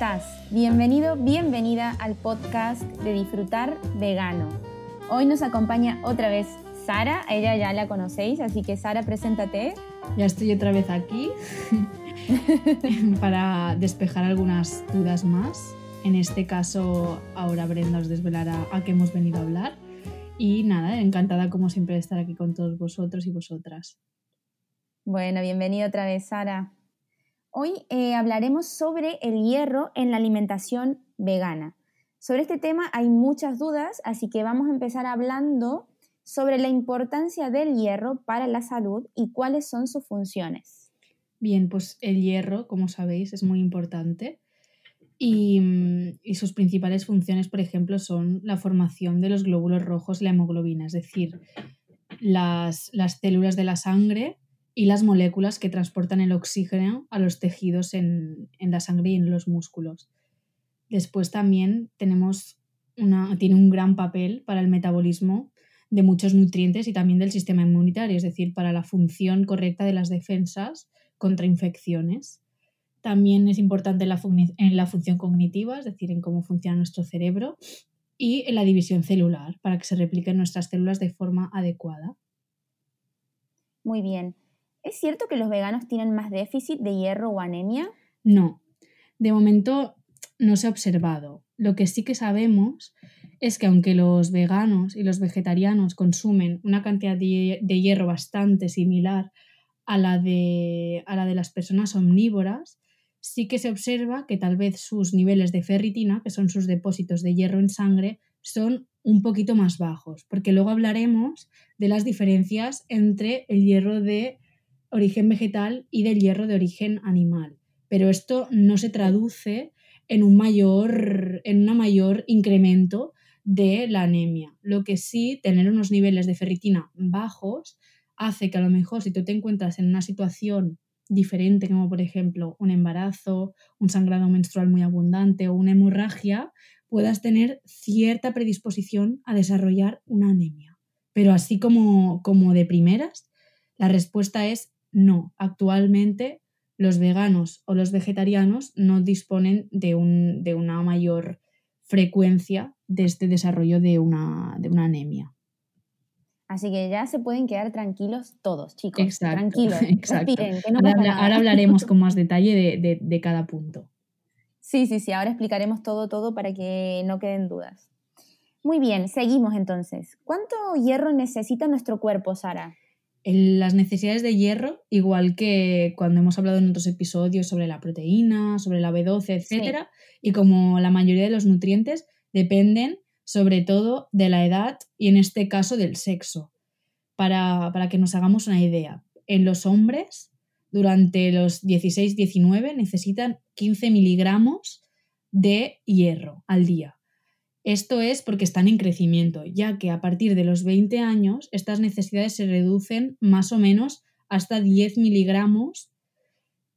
estás? Bienvenido, bienvenida al podcast de Disfrutar Vegano. Hoy nos acompaña otra vez Sara, ella ya la conocéis, así que Sara, preséntate. Ya estoy otra vez aquí para despejar algunas dudas más. En este caso, ahora Brenda os desvelará a qué hemos venido a hablar. Y nada, encantada como siempre de estar aquí con todos vosotros y vosotras. Bueno, bienvenido otra vez, Sara. Hoy eh, hablaremos sobre el hierro en la alimentación vegana. Sobre este tema hay muchas dudas, así que vamos a empezar hablando sobre la importancia del hierro para la salud y cuáles son sus funciones. Bien, pues el hierro, como sabéis, es muy importante y, mm, sus principales funciones, por ejemplo, son la formación de los glóbulos rojos la hemoglobina, es decir, las células de la sangre y las moléculas que transportan el oxígeno a los tejidos en, la sangre y en los músculos. Después también tenemos una, tiene un gran papel para el metabolismo de muchos nutrientes y también del sistema inmunitario, es decir, para la función correcta de las defensas contra infecciones. También es importante en en la función cognitiva, es decir, en cómo funciona nuestro cerebro, y en la división celular, para que se repliquen nuestras células de forma adecuada. Muy bien. ¿Es cierto que los veganos tienen más déficit de hierro o anemia? No, de momento no se ha observado. Lo que sí que sabemos es que aunque los veganos y los vegetarianos consumen una cantidad de, hierro bastante similar a la, de, a la de las personas omnívoras, sí que se observa que tal vez sus niveles de ferritina, que son sus depósitos de hierro en sangre, son un poquito más bajos, porque luego hablaremos de las diferencias entre el hierro de origen vegetal y del hierro de origen animal. Pero esto no se traduce en un mayor, en una mayor incremento de la anemia. Lo que sí, tener unos niveles de ferritina bajos hace que a lo mejor si tú te encuentras en una situación diferente, como por ejemplo un embarazo, un sangrado menstrual muy abundante o una hemorragia, puedas tener cierta predisposición a desarrollar una anemia. Pero así como, como de primeras, la respuesta es no, actualmente los veganos o los vegetarianos no disponen de, un, de una mayor frecuencia de este desarrollo de una, de una anemia. Así que ya se pueden quedar tranquilos todos, chicos. Exacto, tranquilos. ahora, hablaremos con más detalle de, de, cada punto. Sí, sí, sí. Ahora explicaremos todo, todo para que no queden dudas. Muy bien, seguimos entonces. ¿Cuánto hierro necesita nuestro cuerpo, Sara? Las necesidades de hierro, igual que cuando hemos hablado en otros episodios sobre la proteína, sobre la B12, etc. Y como la mayoría de los nutrientes dependen sobre todo de la edad y en este caso del sexo. Para, para que nos hagamos una idea, en los hombres durante los 16-19 necesitan 15 miligramos de hierro al día. Esto es porque están en crecimiento, ya que a partir de los 20 años estas necesidades se reducen más o menos hasta 10 miligramos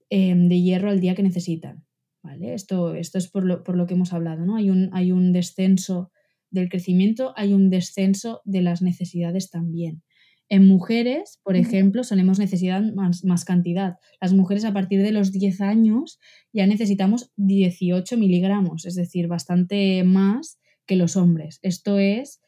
em, de hierro al día que necesitan. ¿vale? Esto, esto es por lo, por lo, que hemos hablado. ¿no? Hay, un, hay un descenso del crecimiento, hay un descenso de las necesidades también. En mujeres, por ejemplo, solemos necesitar más, más, cantidad. Las mujeres a partir de los 10 años ya necesitamos 18 miligramos, es decir, bastante más que los hombres. Esto es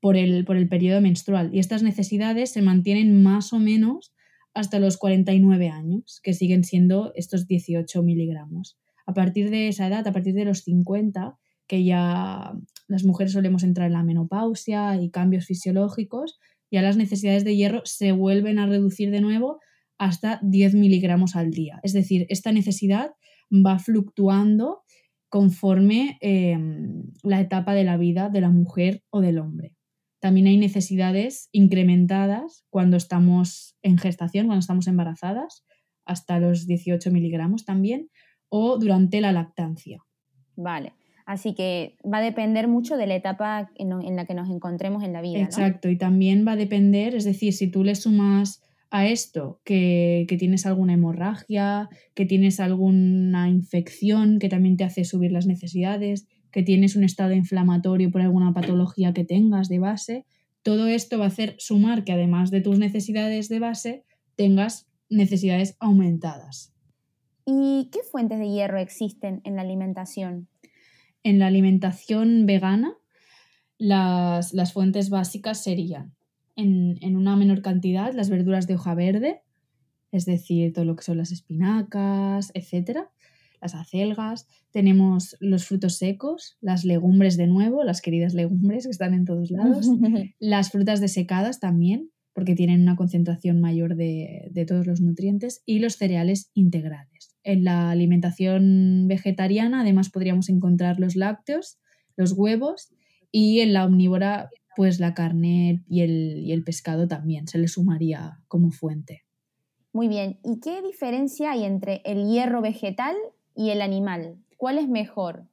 por el, por el periodo menstrual. Y estas necesidades se mantienen más o menos hasta los 49 años, que siguen siendo estos 18 miligramos. A partir de esa edad, a partir de los 50, que ya las mujeres solemos entrar en la menopausia y cambios fisiológicos, ya las necesidades de hierro se vuelven a reducir de nuevo hasta 10 miligramos al día. Es decir, esta necesidad va fluctuando conforme em, la etapa de la vida de la mujer o del hombre. También hay necesidades incrementadas cuando estamos en gestación, cuando estamos embarazadas, hasta los 18 miligramos también, o durante la lactancia. Vale, así que va a depender mucho de la etapa en, la que nos encontremos en la vida. Exacto, y también va a depender, es decir, si tú le sumas a esto, que, tienes alguna hemorragia, que tienes alguna infección que también te hace subir las necesidades, que tienes un estado inflamatorio por alguna patología que tengas de base, todo esto va a hacer sumar que además de tus necesidades de base, tengas necesidades aumentadas. ¿Y qué fuentes de hierro existen en la alimentación? En la alimentación vegana, las, fuentes básicas serían, en, en, una menor cantidad, las verduras de hoja verde, es decir, todo lo que son las espinacas, etcétera, las acelgas, tenemos los frutos secos, las legumbres de nuevo, las queridas legumbres que están en todos lados, las frutas desecadas también, porque tienen una concentración mayor de, de, todos los nutrientes, y los cereales integrales. En la alimentación vegetariana además podríamos encontrar los lácteos, los huevos y en la omnívora pues la carne y el, y el pescado también se le sumaría como fuente. Muy bien, ¿y qué diferencia hay entre el hierro vegetal y el animal? ¿Cuál es mejor?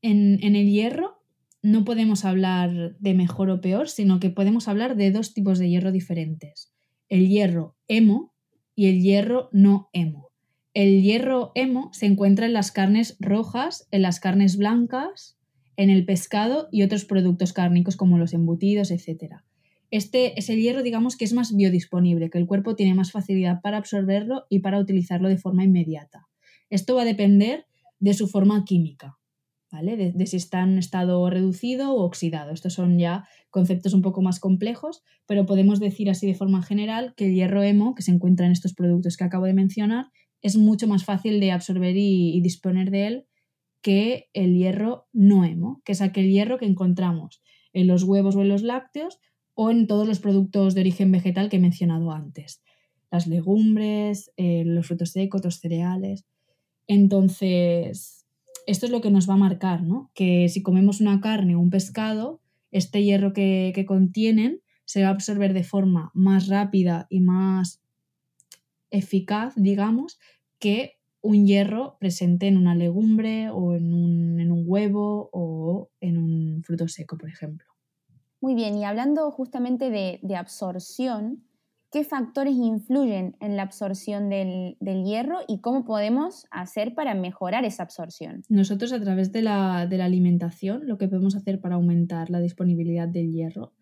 En, el hierro no podemos hablar de mejor o peor, sino que podemos hablar de dos tipos de hierro diferentes. El hierro hemo y el hierro no hemo. El hierro hemo se encuentra en las carnes rojas, en las carnes blancas, en el pescado y otros productos cárnicos como los embutidos, etc. Este es el hierro, digamos, que es más biodisponible, que el cuerpo tiene más facilidad para absorberlo y para utilizarlo de forma inmediata. Esto va a depender de su forma química, ¿vale? De, si está en estado reducido o oxidado. Estos son ya conceptos un poco más complejos, pero podemos decir así de forma general que el hierro hemo, que se encuentra en estos productos que acabo de mencionar, es mucho más fácil de absorber y, disponer de él que el hierro no hemo, que es aquel hierro que encontramos en los huevos o en los lácteos o en todos los productos de origen vegetal que he mencionado antes. Las legumbres, eh, los frutos secos, los cereales. Entonces, esto es lo que nos va a marcar, ¿no? Que si comemos una carne o un pescado, este hierro que, contienen se va a absorber de forma más rápida y más eficaz, digamos, que un hierro presente en una legumbre o en un, en un, huevo o en un fruto seco, por ejemplo. Muy bien, y hablando justamente de, de absorción, qué factores influyen en la absorción del, hierro y cómo podemos hacer para mejorar esa absorción. Nosotros a través de la, alimentación lo que podemos hacer para aumentar la disponibilidad del hierro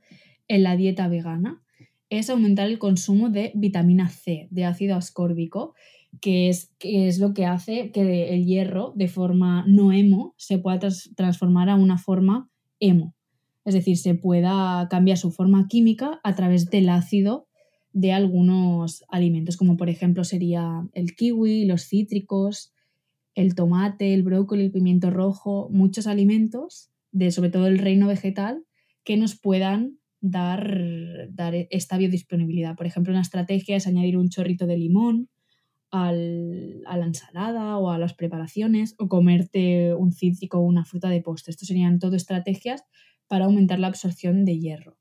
en la dieta vegana es aumentar el consumo de vitamina C, de ácido ascórbico, que es, que es lo que hace que el hierro de forma no hemo se pueda transformar a una forma hemo. Es decir, se pueda cambiar su forma química a través del ácido de algunos alimentos, como por ejemplo sería el kiwi, los cítricos, el tomate, el brócoli, el pimiento rojo, muchos alimentos, de sobre todo el reino vegetal, que nos puedan dar, dar esta biodisponibilidad. Por ejemplo, una estrategia es añadir un chorrito de limón al, a la ensalada o a las preparaciones o comerte un cítrico o una fruta de postre. Estos serían todo estrategias para aumentar la absorción de hierro.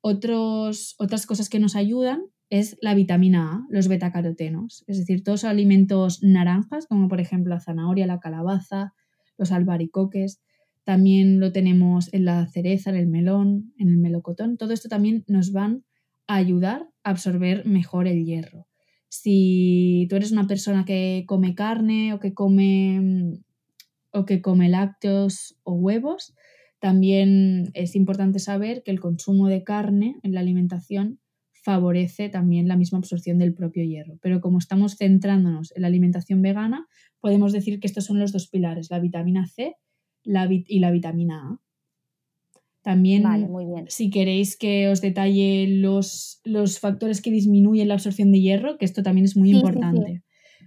Otros, otras cosas que nos ayudan es la vitamina A, los betacarotenos, es decir, todos alimentos naranjas, como por ejemplo la zanahoria, la calabaza, los albaricoques, también lo tenemos en la cereza, en el melón, en el melocotón, todo esto también nos van a ayudar a absorber mejor el hierro. Si tú eres una persona que come carne o que come o que come lácteos o huevos, también es importante saber que el consumo de carne en la alimentación favorece también la misma absorción del propio hierro. Pero como estamos centrándonos en la alimentación vegana, podemos decir que estos son los dos pilares, la vitamina C y la vitamina A. También, si queréis que os detalle los, los, factores que disminuyen la absorción de hierro, que esto también es muy importante.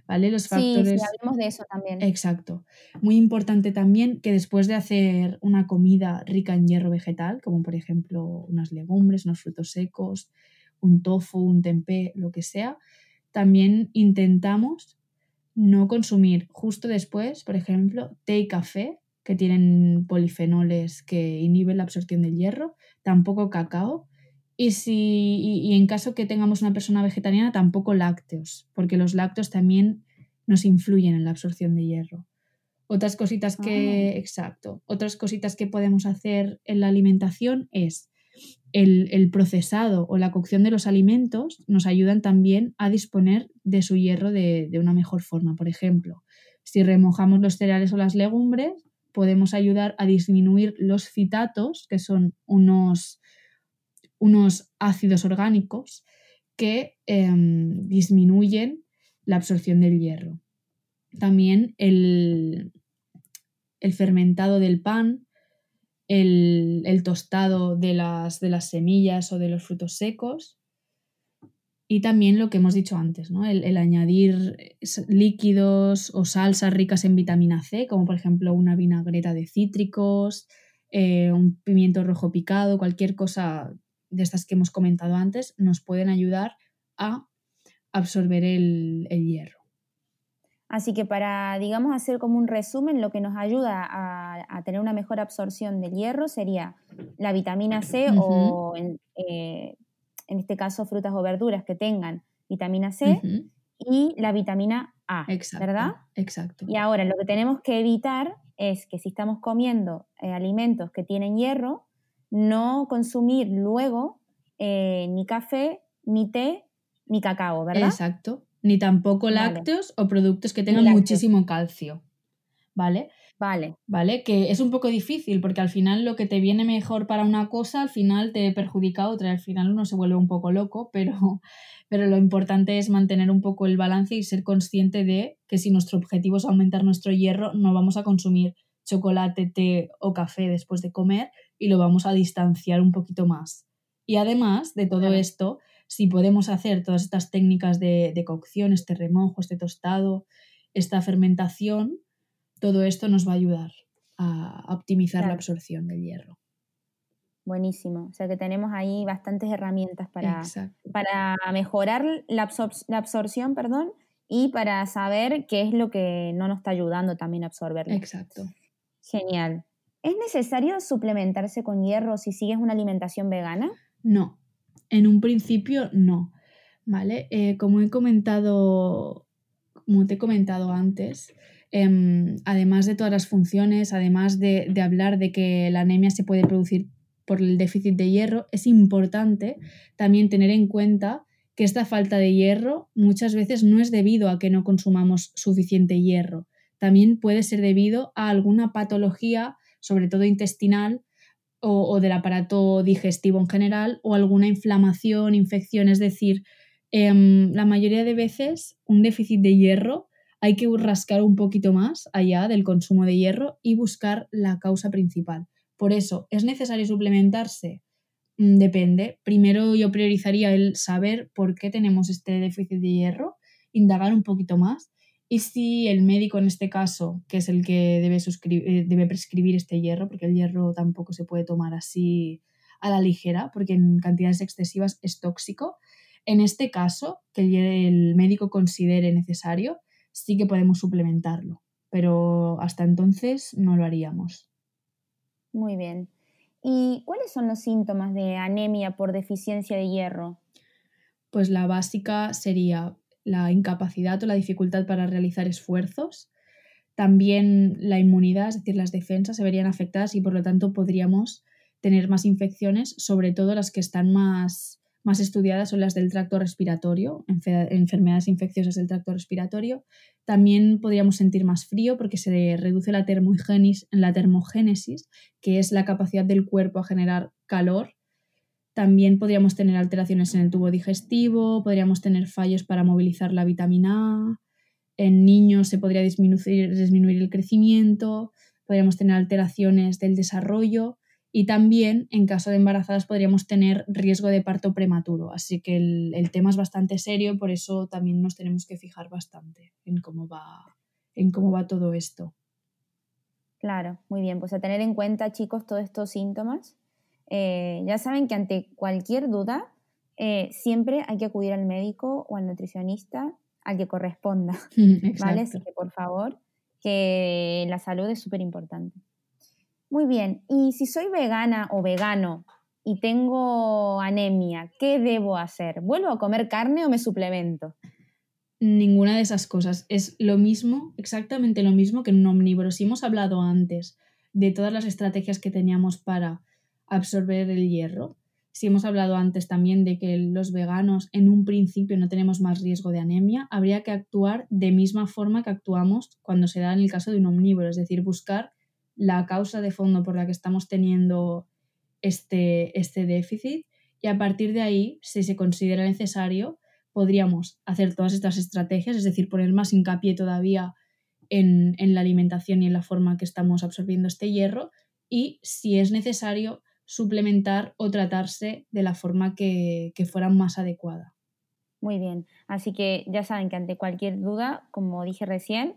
¿vale? Los factores. Sí, hablemos de eso también. Exacto. Muy importante también que después de hacer una comida rica en hierro vegetal, como por ejemplo unas legumbres, unos frutos secos, un tofu, un tempeh, lo que sea, también intentamos no consumir justo después, por ejemplo, té y café, que tienen polifenoles que inhiben la absorción del hierro, tampoco cacao, y, si, y, en caso que tengamos una persona vegetariana, tampoco lácteos, porque los lácteos también nos influyen en la absorción de hierro. Otras cositas que, ah. exacto, otras cositas que podemos hacer en la alimentación es el, procesado o la cocción de los alimentos nos ayudan también a disponer de su hierro de, de una mejor forma. Por ejemplo, si remojamos los cereales o las legumbres, podemos ayudar a disminuir los citatos, que son unos unos ácidos orgánicos que em, disminuyen la absorción del hierro. también el, el fermentado del pan, el, tostado de las, de las, semillas o de los frutos secos y también lo que hemos dicho antes, ¿no? el, añadir líquidos o salsas ricas en vitamina C, como por ejemplo una vinagreta de cítricos, eh, un pimiento rojo picado, cualquier cosa de estas que hemos comentado antes, nos pueden ayudar a absorber el, hierro. Así que para, digamos, hacer como un resumen, lo que nos ayuda a, tener una mejor absorción del hierro sería la vitamina C o, eh, en, este caso, frutas o verduras que tengan vitamina C y la vitamina A, ¿verdad? Exacto. Y ahora lo que tenemos que evitar es que si estamos comiendo eh, alimentos que tienen hierro, no consumir luego eh, ni café, ni té, ni cacao, ¿verdad? Exacto. Ni tampoco lácteos o productos que tengan muchísimo calcio. ¿Vale? Vale. ¿Vale? Que es un poco difícil porque al final lo que te viene mejor para una cosa, al final te perjudica a otra. Al final uno se vuelve un poco loco, pero, pero lo importante es mantener un poco el balance y ser consciente de que si nuestro objetivo es aumentar nuestro hierro, no vamos a consumir chocolate, té o café después de comer y lo vamos a distanciar un poquito más. Y además de todo esto, si podemos hacer todas estas técnicas de, cocción, este remojo, este tostado, esta fermentación, todo esto nos va a ayudar a optimizar la absorción del hierro. Buenísimo. O sea que tenemos ahí bastantes herramientas para, para mejorar la, la, absorción perdón, y para saber qué es lo que no nos está ayudando también a absorberlo. Exacto. Genial. ¿Es necesario suplementarse con hierro si sigues una alimentación vegana? No, en un principio no. ¿Vale? Eh, como he comentado, como te he comentado antes, em, además de todas las funciones, además de, hablar de que la anemia se puede producir por el déficit de hierro, es importante también tener en cuenta que esta falta de hierro muchas veces no es debido a que no consumamos suficiente hierro, también puede ser debido a alguna patología, sobre todo intestinal, o, del aparato digestivo en general, o alguna inflamación, infección. Es decir, em, la mayoría de veces un déficit de hierro hay que rascar un poquito más allá del consumo de hierro y buscar la causa principal. Por eso, ¿es necesario suplementarse? Mm, depende. Primero yo priorizaría el saber por qué tenemos este déficit de hierro, indagar un poquito más y si el médico en este caso, que es el que debe, eh, debe prescribir este hierro, porque el hierro tampoco se puede tomar así a la ligera, porque en cantidades excesivas es tóxico, en este caso, que el médico considere necesario, sí que podemos suplementarlo, pero hasta entonces no lo haríamos. Muy bien. ¿Y cuáles son los síntomas de anemia por deficiencia de hierro? Pues la básica sería la incapacidad o la dificultad para realizar esfuerzos. También la inmunidad, es decir, las defensas se verían afectadas y por lo tanto podríamos tener más infecciones, sobre todo las que están más, más estudiadas son las del tracto respiratorio, enfermedades infecciosas del tracto respiratorio. También podríamos sentir más frío porque se reduce la, la termogénesis, que es la capacidad del cuerpo a generar calor. También podríamos tener alteraciones en el tubo digestivo, podríamos tener fallos para movilizar la vitamina A, en niños se podría disminuir, disminuir el crecimiento, podríamos tener alteraciones del desarrollo y también en caso de embarazadas podríamos tener riesgo de parto prematuro. Así que el, el tema es bastante serio, por eso también nos tenemos que fijar bastante en cómo va, en cómo va todo esto. Claro, muy bien. Pues a tener en cuenta, chicos, todos estos síntomas eh, ya saben que ante cualquier duda, eh, siempre hay que acudir al médico o al nutricionista al que corresponda, ¿vale? Así que por favor, que la salud es súper importante. Muy bien, y si soy vegana o vegano y tengo anemia, ¿qué debo hacer? ¿Vuelvo a comer carne o me suplemento? Ninguna de esas cosas. Es lo mismo, exactamente lo mismo que en un omnívoro. Si hemos hablado antes de todas las estrategias que teníamos para absorber el hierro. Si hemos hablado antes también de que los veganos en un principio no tenemos más riesgo de anemia, habría que actuar de misma forma que actuamos cuando se da en el caso de un omnívoro, es decir, buscar la causa de fondo por la que estamos teniendo este, este déficit y a partir de ahí, si se considera necesario, podríamos hacer todas estas estrategias, es decir, poner más hincapié todavía en, la alimentación y en la forma que estamos absorbiendo este hierro y si es necesario suplementar o tratarse de la forma que, que fuera más adecuada. Muy bien, así que ya saben que ante cualquier duda, como dije recién,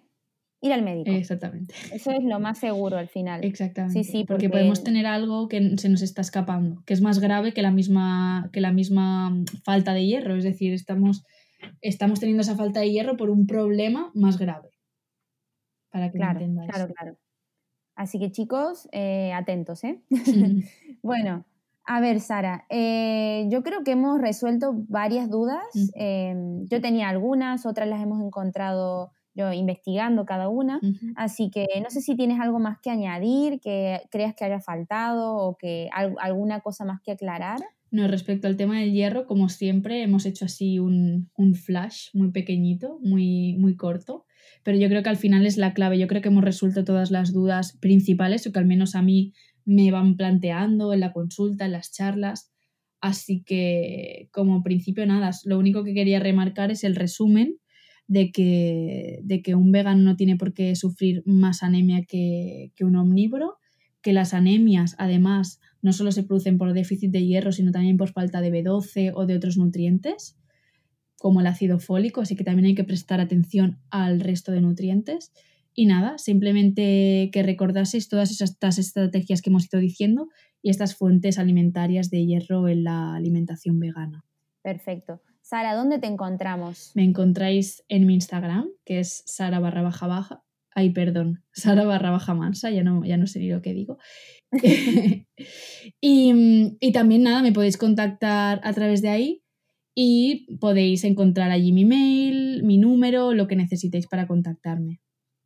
ir al médico. Exactamente. Eso es lo más seguro al final. Exactamente. Sí, sí, porque... podemos tener algo que se nos está escapando, que es más grave que la misma, que la misma falta de hierro. Es decir, estamos, estamos teniendo esa falta de hierro por un problema más grave. Para que claro, Claro, claro. Así que chicos, eh, atentos, ¿eh? bueno, a ver, Sara, eh, yo creo que hemos resuelto varias dudas. Em, yo tenía algunas, otras las hemos encontrado yo investigando cada una. Así que no sé si tienes algo más que añadir, que creas que haya faltado o que alguna cosa más que aclarar. No, respecto al tema del hierro, como siempre, hemos hecho así un, un, flash muy pequeñito, muy, muy corto, pero yo creo que al final es la clave. Yo creo que hemos resuelto todas las dudas principales, o que al menos a mí me van planteando en la consulta, en las charlas. Así que, como principio, nada, lo único que quería remarcar es el resumen de que, de que un vegano no tiene por qué sufrir más anemia que, que un omnívoro, que las anemias, además, no solo se producen por déficit de hierro, sino también por falta de B12 o de otros nutrientes, como el ácido fólico, así que también hay que prestar atención al resto de nutrientes. Y nada, simplemente que recordaseis todas estas estrategias que hemos ido diciendo y estas fuentes alimentarias de hierro en la alimentación vegana. Perfecto. Sara, ¿dónde te encontramos? Me encontráis en mi Instagram, que es Sara barra baja baja. Ay, perdón, Sara barra baja mansa, ya no, ya no sé ni lo que digo. y, y también nada, me podéis contactar a través de ahí y podéis encontrar allí mi mail, mi número, lo que necesitéis para contactarme.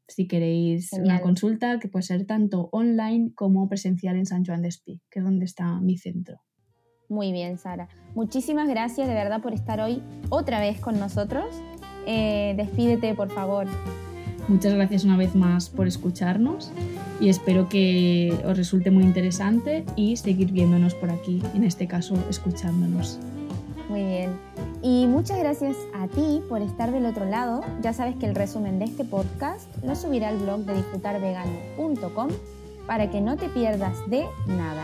Si queréis una consulta, que puede ser tanto online como presencial en San Juan de Espí, que es donde está mi centro. Muy bien, Sara. Muchísimas gracias de verdad por estar hoy otra vez con nosotros. Eh, despídete, por favor. Muchas gracias una vez más por escucharnos y espero que os resulte muy interesante y seguir viéndonos por aquí, en este caso escuchándonos. Muy bien. Y muchas gracias a ti por estar del otro lado. Ya sabes que el resumen de este podcast lo subirá al blog de disfrutarvegano.com para que no te pierdas de nada